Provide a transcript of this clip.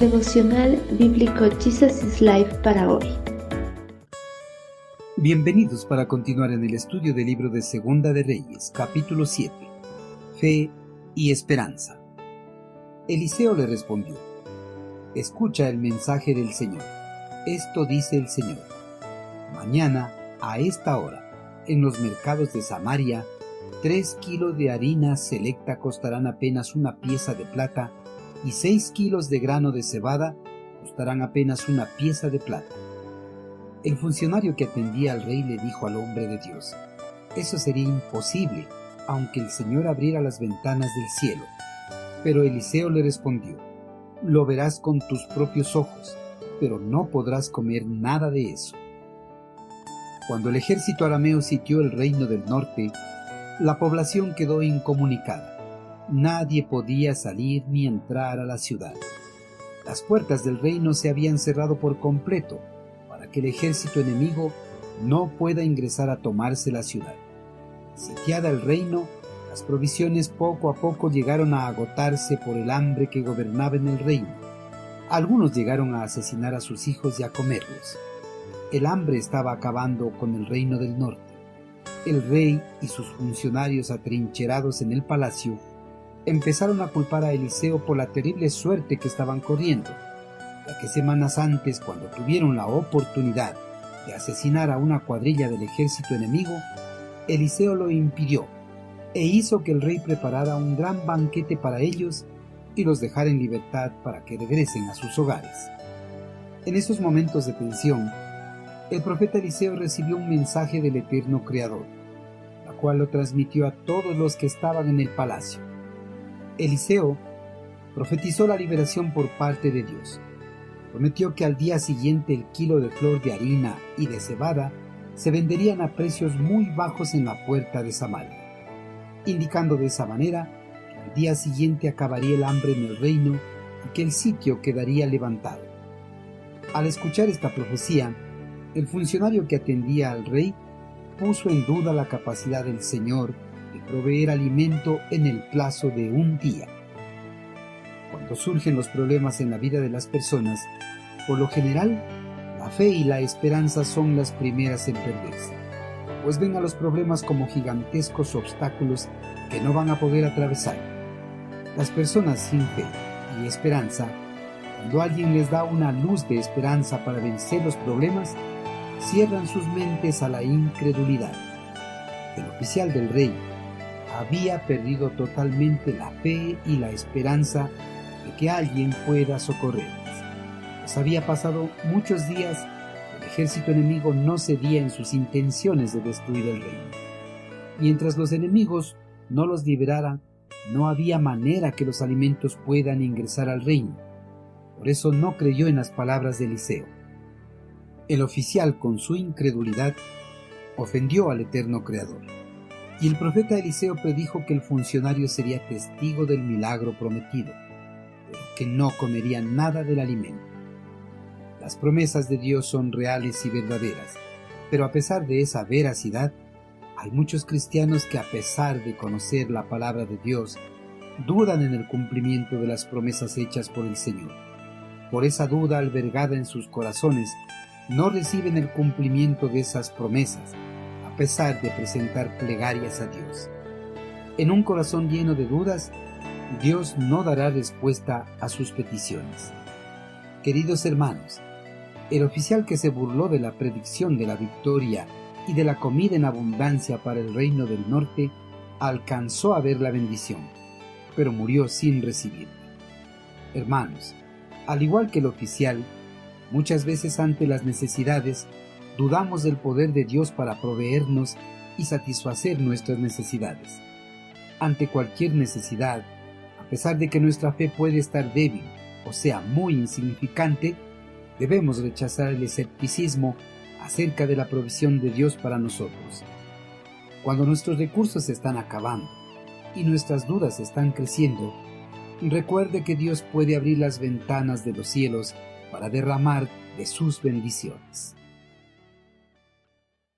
Devocional Bíblico Jesus is Life para hoy. Bienvenidos para continuar en el estudio del libro de Segunda de Reyes, capítulo 7. Fe y esperanza. Eliseo le respondió, Escucha el mensaje del Señor. Esto dice el Señor. Mañana, a esta hora, en los mercados de Samaria, tres kilos de harina selecta costarán apenas una pieza de plata y seis kilos de grano de cebada costarán apenas una pieza de plata. El funcionario que atendía al rey le dijo al hombre de Dios, eso sería imposible, aunque el Señor abriera las ventanas del cielo. Pero Eliseo le respondió, lo verás con tus propios ojos, pero no podrás comer nada de eso. Cuando el ejército arameo sitió el reino del norte, la población quedó incomunicada. Nadie podía salir ni entrar a la ciudad. Las puertas del reino se habían cerrado por completo para que el ejército enemigo no pueda ingresar a tomarse la ciudad. Sitiada el reino, las provisiones poco a poco llegaron a agotarse por el hambre que gobernaba en el reino. Algunos llegaron a asesinar a sus hijos y a comerlos. El hambre estaba acabando con el reino del norte el rey y sus funcionarios atrincherados en el palacio empezaron a culpar a Eliseo por la terrible suerte que estaban corriendo, ya que semanas antes, cuando tuvieron la oportunidad de asesinar a una cuadrilla del ejército enemigo, Eliseo lo impidió e hizo que el rey preparara un gran banquete para ellos y los dejara en libertad para que regresen a sus hogares. En esos momentos de tensión, el profeta Eliseo recibió un mensaje del eterno Creador cual lo transmitió a todos los que estaban en el palacio. Eliseo profetizó la liberación por parte de Dios. Prometió que al día siguiente el kilo de flor de harina y de cebada se venderían a precios muy bajos en la puerta de Samaria, indicando de esa manera que al día siguiente acabaría el hambre en el reino y que el sitio quedaría levantado. Al escuchar esta profecía, el funcionario que atendía al rey puso en duda la capacidad del Señor proveer alimento en el plazo de un día. Cuando surgen los problemas en la vida de las personas, por lo general, la fe y la esperanza son las primeras en perderse, pues ven a los problemas como gigantescos obstáculos que no van a poder atravesar. Las personas sin fe y esperanza, cuando alguien les da una luz de esperanza para vencer los problemas, cierran sus mentes a la incredulidad. El oficial del rey había perdido totalmente la fe y la esperanza de que alguien pueda socorrerles. Pues había pasado muchos días, el ejército enemigo no cedía en sus intenciones de destruir el reino. Mientras los enemigos no los liberaran, no había manera que los alimentos puedan ingresar al reino. Por eso no creyó en las palabras de Eliseo. El oficial, con su incredulidad, ofendió al eterno Creador. Y el profeta Eliseo predijo que el funcionario sería testigo del milagro prometido, pero que no comería nada del alimento. Las promesas de Dios son reales y verdaderas, pero a pesar de esa veracidad, hay muchos cristianos que a pesar de conocer la palabra de Dios, dudan en el cumplimiento de las promesas hechas por el Señor. Por esa duda albergada en sus corazones, no reciben el cumplimiento de esas promesas, pesar de presentar plegarias a Dios. En un corazón lleno de dudas, Dios no dará respuesta a sus peticiones. Queridos hermanos, el oficial que se burló de la predicción de la victoria y de la comida en abundancia para el reino del norte, alcanzó a ver la bendición, pero murió sin recibirla. Hermanos, al igual que el oficial, Muchas veces ante las necesidades dudamos del poder de Dios para proveernos y satisfacer nuestras necesidades. Ante cualquier necesidad, a pesar de que nuestra fe puede estar débil, o sea, muy insignificante, debemos rechazar el escepticismo acerca de la provisión de Dios para nosotros. Cuando nuestros recursos están acabando y nuestras dudas están creciendo, recuerde que Dios puede abrir las ventanas de los cielos para derramar de sus bendiciones.